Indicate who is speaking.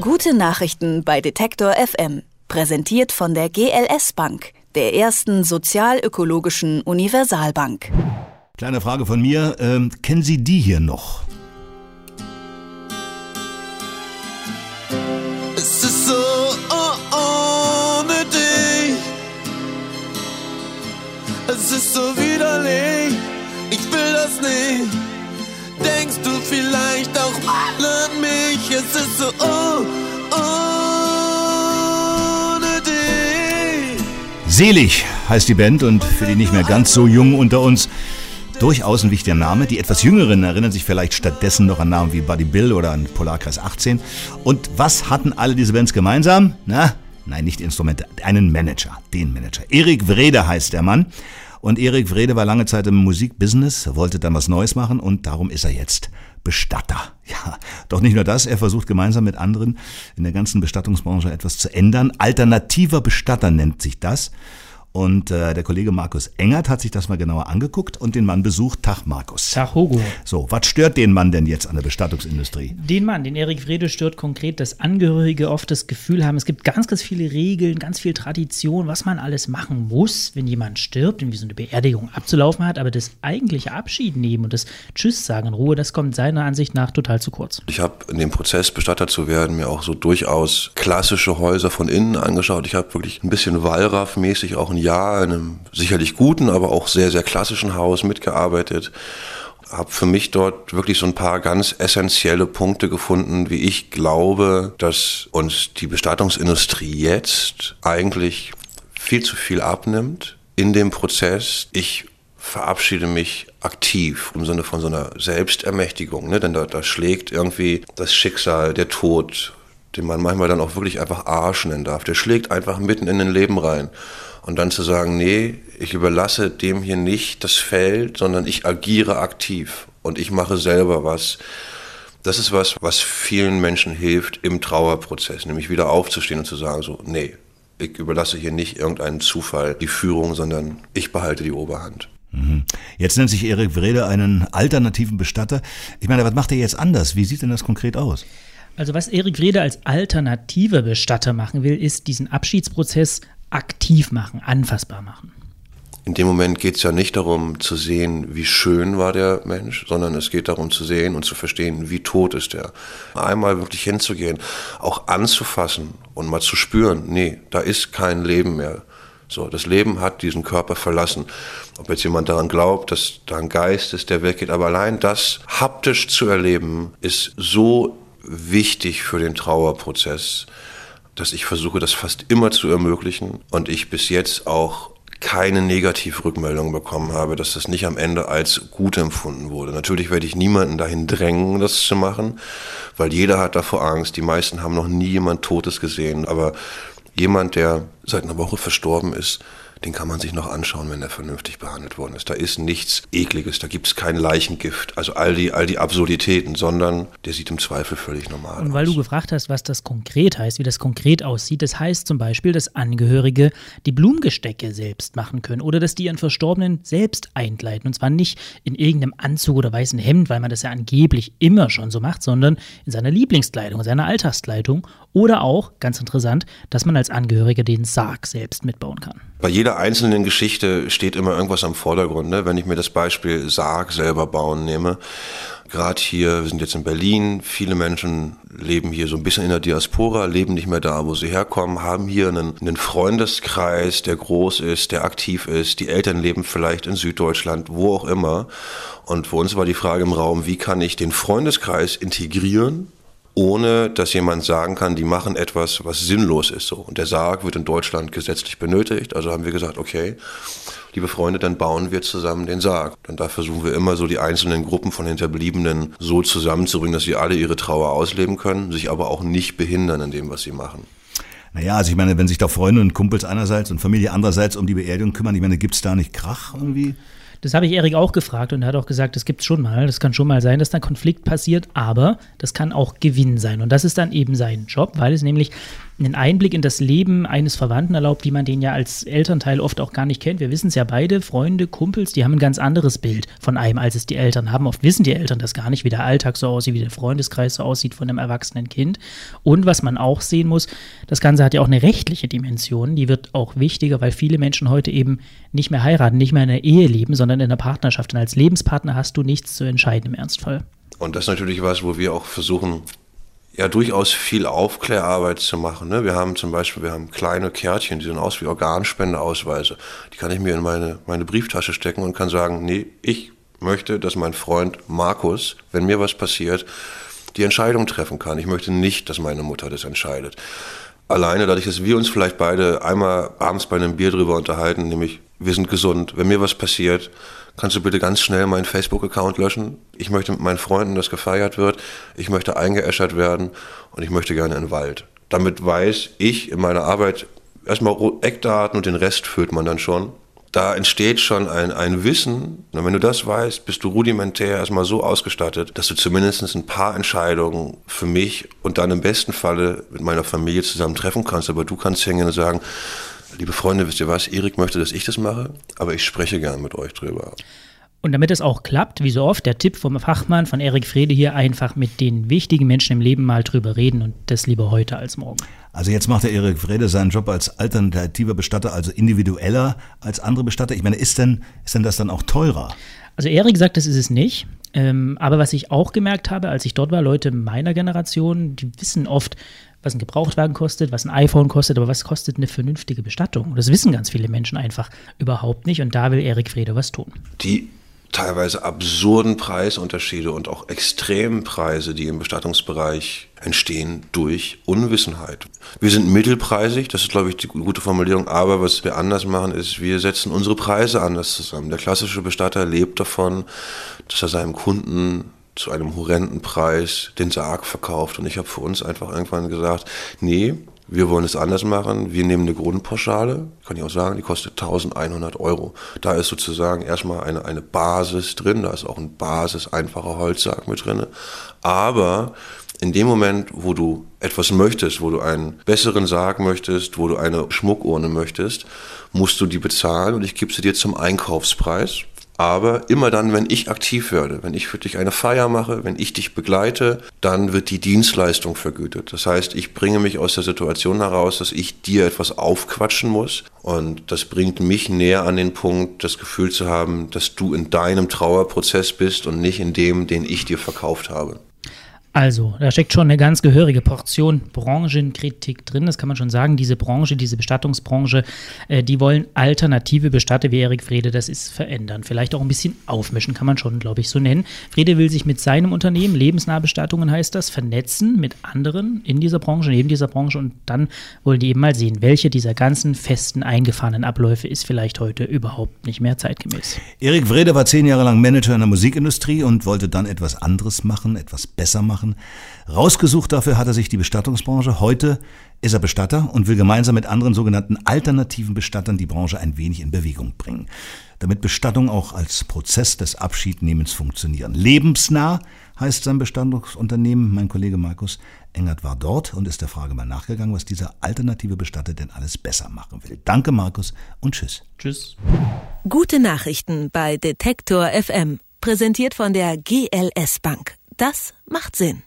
Speaker 1: Gute Nachrichten bei Detektor FM. Präsentiert von der GLS Bank, der ersten sozialökologischen Universalbank.
Speaker 2: Kleine Frage von mir. Ähm, kennen Sie die hier noch?
Speaker 3: Es ist so oh, ohne dich. Es ist so widerlich. Ich will das nicht. Denkst du vielleicht auch mal an mich? Es ist so oh, ohne
Speaker 2: Selig heißt die Band und für die nicht mehr ganz so jung unter uns durchaus ein wichtiger Name. Die etwas Jüngeren erinnern sich vielleicht stattdessen noch an Namen wie Buddy Bill oder an Polarkreis 18. Und was hatten alle diese Bands gemeinsam? Na, nein, nicht Instrumente, einen Manager, den Manager. Erik Wrede heißt der Mann. Und Erik Wrede war lange Zeit im Musikbusiness, wollte dann was Neues machen und darum ist er jetzt Bestatter. Ja, doch nicht nur das, er versucht gemeinsam mit anderen in der ganzen Bestattungsbranche etwas zu ändern. Alternativer Bestatter nennt sich das. Und äh, der Kollege Markus Engert hat sich das mal genauer angeguckt und den Mann besucht. Tag, Markus.
Speaker 4: Tag, Hugo.
Speaker 2: So, was stört den Mann denn jetzt an der Bestattungsindustrie?
Speaker 4: Den Mann, den Erik Wrede, stört konkret, dass Angehörige oft das Gefühl haben, es gibt ganz, ganz viele Regeln, ganz viel Tradition, was man alles machen muss, wenn jemand stirbt und wie so eine Beerdigung abzulaufen hat. Aber das eigentliche Abschied nehmen und das Tschüss sagen in Ruhe, das kommt seiner Ansicht nach total zu kurz.
Speaker 5: Ich habe in dem Prozess, Bestatter zu werden, mir auch so durchaus klassische Häuser von innen angeschaut. Ich habe wirklich ein bisschen Wallraff-mäßig auch ein Jahr in einem sicherlich guten, aber auch sehr, sehr klassischen Haus mitgearbeitet. Habe für mich dort wirklich so ein paar ganz essentielle Punkte gefunden, wie ich glaube, dass uns die Bestattungsindustrie jetzt eigentlich viel zu viel abnimmt in dem Prozess. Ich verabschiede mich aktiv im Sinne von so einer Selbstermächtigung, ne? denn da, da schlägt irgendwie das Schicksal, der Tod, den man manchmal dann auch wirklich einfach Arsch nennen darf, der schlägt einfach mitten in den Leben rein. Und dann zu sagen, nee, ich überlasse dem hier nicht das Feld, sondern ich agiere aktiv und ich mache selber was. Das ist was, was vielen Menschen hilft im Trauerprozess, nämlich wieder aufzustehen und zu sagen, so, nee, ich überlasse hier nicht irgendeinen Zufall die Führung, sondern ich behalte die Oberhand.
Speaker 2: Mhm. Jetzt nennt sich Erik Wrede einen alternativen Bestatter. Ich meine, was macht er jetzt anders? Wie sieht denn das konkret aus?
Speaker 4: Also was Erik Wrede als alternative Bestatter machen will, ist diesen Abschiedsprozess aktiv machen, anfassbar machen.
Speaker 5: In dem Moment geht es ja nicht darum zu sehen, wie schön war der Mensch, sondern es geht darum zu sehen und zu verstehen, wie tot ist er. Einmal wirklich hinzugehen, auch anzufassen und mal zu spüren, nee, da ist kein Leben mehr. So, das Leben hat diesen Körper verlassen. Ob jetzt jemand daran glaubt, dass da ein Geist ist, der weggeht, aber allein das haptisch zu erleben, ist so wichtig für den Trauerprozess dass ich versuche, das fast immer zu ermöglichen und ich bis jetzt auch keine Negativrückmeldung bekommen habe, dass das nicht am Ende als gut empfunden wurde. Natürlich werde ich niemanden dahin drängen, das zu machen, weil jeder hat davor Angst. Die meisten haben noch nie jemand Totes gesehen, aber jemand, der seit einer Woche verstorben ist, den kann man sich noch anschauen, wenn er vernünftig behandelt worden ist. Da ist nichts Ekliges, da gibt es kein Leichengift, also all die, all die Absurditäten, sondern der sieht im Zweifel völlig normal aus.
Speaker 4: Und weil du gefragt hast, was das konkret heißt, wie das konkret aussieht, das heißt zum Beispiel, dass Angehörige die Blumengestecke selbst machen können oder dass die ihren Verstorbenen selbst einkleiden. Und zwar nicht in irgendeinem Anzug oder weißen Hemd, weil man das ja angeblich immer schon so macht, sondern in seiner Lieblingskleidung, seiner Alltagskleidung oder auch, ganz interessant, dass man als Angehöriger den Sarg selbst mitbauen kann.
Speaker 5: Bei jeder einzelnen Geschichte steht immer irgendwas am Vordergrund. Ne? Wenn ich mir das Beispiel Sarg selber bauen nehme, gerade hier, wir sind jetzt in Berlin, viele Menschen leben hier so ein bisschen in der Diaspora, leben nicht mehr da, wo sie herkommen, haben hier einen, einen Freundeskreis, der groß ist, der aktiv ist. Die Eltern leben vielleicht in Süddeutschland, wo auch immer. Und für uns war die Frage im Raum, wie kann ich den Freundeskreis integrieren ohne dass jemand sagen kann, die machen etwas, was sinnlos ist. So. Und der Sarg wird in Deutschland gesetzlich benötigt. Also haben wir gesagt, okay, liebe Freunde, dann bauen wir zusammen den Sarg. Und da versuchen wir immer so die einzelnen Gruppen von Hinterbliebenen so zusammenzubringen, dass sie alle ihre Trauer ausleben können, sich aber auch nicht behindern in dem, was sie machen.
Speaker 2: Naja, also ich meine, wenn sich da Freunde und Kumpels einerseits und Familie andererseits um die Beerdigung kümmern, ich meine, gibt es da nicht Krach irgendwie?
Speaker 4: Das habe ich Erik auch gefragt und er hat auch gesagt, das gibt es schon mal. Das kann schon mal sein, dass da Konflikt passiert, aber das kann auch Gewinn sein. Und das ist dann eben sein Job, weil es nämlich einen Einblick in das Leben eines Verwandten erlaubt, die man den ja als Elternteil oft auch gar nicht kennt. Wir wissen es ja beide, Freunde, Kumpels, die haben ein ganz anderes Bild von einem, als es die Eltern haben. Oft wissen die Eltern das gar nicht, wie der Alltag so aussieht, wie der Freundeskreis so aussieht von einem erwachsenen Kind. Und was man auch sehen muss, das Ganze hat ja auch eine rechtliche Dimension, die wird auch wichtiger, weil viele Menschen heute eben nicht mehr heiraten, nicht mehr in einer Ehe leben, sondern in einer Partnerschaft. Und als Lebenspartner hast du nichts zu entscheiden im Ernstfall.
Speaker 5: Und das ist natürlich was, wo wir auch versuchen, ja durchaus viel Aufklärarbeit zu machen. Ne? Wir haben zum Beispiel, wir haben kleine Kärtchen, die sehen aus wie Organspendeausweise. Die kann ich mir in meine, meine Brieftasche stecken und kann sagen, nee, ich möchte, dass mein Freund Markus, wenn mir was passiert, die Entscheidung treffen kann. Ich möchte nicht, dass meine Mutter das entscheidet. Alleine dadurch, dass wir uns vielleicht beide einmal abends bei einem Bier drüber unterhalten, nämlich wir sind gesund, wenn mir was passiert, kannst du bitte ganz schnell meinen Facebook-Account löschen. Ich möchte mit meinen Freunden, dass gefeiert wird. Ich möchte eingeäschert werden und ich möchte gerne in den Wald. Damit weiß ich in meiner Arbeit erstmal Eckdaten und den Rest führt man dann schon. Da entsteht schon ein, ein Wissen. Und wenn du das weißt, bist du rudimentär erstmal so ausgestattet, dass du zumindest ein paar Entscheidungen für mich und dann im besten Falle mit meiner Familie zusammen treffen kannst. Aber du kannst hingehen und sagen, liebe Freunde, wisst ihr was, Erik möchte, dass ich das mache, aber ich spreche gern mit euch drüber.
Speaker 4: Und damit es auch klappt, wie so oft, der Tipp vom Fachmann, von Erik Frede hier, einfach mit den wichtigen Menschen im Leben mal drüber reden und das lieber heute als morgen.
Speaker 2: Also jetzt macht der Erik Frede seinen Job als alternativer Bestatter, also individueller als andere Bestatter. Ich meine, ist denn, ist denn das dann auch teurer?
Speaker 4: Also Erik sagt, das ist es nicht. Ähm, aber was ich auch gemerkt habe, als ich dort war, Leute meiner Generation, die wissen oft, was ein Gebrauchtwagen kostet, was ein iPhone kostet, aber was kostet eine vernünftige Bestattung? Das wissen ganz viele Menschen einfach überhaupt nicht und da will Erik Frede was tun.
Speaker 5: Die teilweise absurden Preisunterschiede und auch extremen Preise, die im Bestattungsbereich entstehen durch Unwissenheit. Wir sind mittelpreisig, das ist, glaube ich, die gute Formulierung, aber was wir anders machen, ist, wir setzen unsere Preise anders zusammen. Der klassische Bestatter lebt davon, dass er seinem Kunden zu einem horrenden Preis den Sarg verkauft. Und ich habe für uns einfach irgendwann gesagt, nee, wir wollen es anders machen. Wir nehmen eine Grundpauschale, kann ich auch sagen, die kostet 1100 Euro. Da ist sozusagen erstmal eine, eine Basis drin, da ist auch ein Basis einfacher Holzsarg mit drin. Aber in dem Moment, wo du etwas möchtest, wo du einen besseren Sarg möchtest, wo du eine Schmuckurne möchtest, musst du die bezahlen und ich gebe sie dir zum Einkaufspreis. Aber immer dann, wenn ich aktiv werde, wenn ich für dich eine Feier mache, wenn ich dich begleite, dann wird die Dienstleistung vergütet. Das heißt, ich bringe mich aus der Situation heraus, dass ich dir etwas aufquatschen muss. Und das bringt mich näher an den Punkt, das Gefühl zu haben, dass du in deinem Trauerprozess bist und nicht in dem, den ich dir verkauft habe.
Speaker 4: Also, da steckt schon eine ganz gehörige Portion Branchenkritik drin. Das kann man schon sagen. Diese Branche, diese Bestattungsbranche, äh, die wollen alternative Bestatter wie Erik Frede, das ist verändern. Vielleicht auch ein bisschen aufmischen, kann man schon, glaube ich, so nennen. Frede will sich mit seinem Unternehmen, lebensnahe Bestattungen heißt das, vernetzen mit anderen in dieser Branche, neben dieser Branche. Und dann wollen die eben mal sehen, welche dieser ganzen festen, eingefahrenen Abläufe ist vielleicht heute überhaupt nicht mehr zeitgemäß.
Speaker 2: Erik Frede war zehn Jahre lang Manager in der Musikindustrie und wollte dann etwas anderes machen, etwas besser machen machen. Rausgesucht dafür hat er sich die Bestattungsbranche. Heute ist er Bestatter und will gemeinsam mit anderen sogenannten alternativen Bestattern die Branche ein wenig in Bewegung bringen. Damit Bestattung auch als Prozess des Abschiednehmens funktionieren. Lebensnah heißt sein Bestattungsunternehmen. Mein Kollege Markus Engert war dort und ist der Frage mal nachgegangen, was dieser alternative Bestatter denn alles besser machen will. Danke Markus und tschüss.
Speaker 4: Tschüss.
Speaker 1: Gute Nachrichten bei Detektor FM. Präsentiert von der GLS Bank. Das macht Sinn.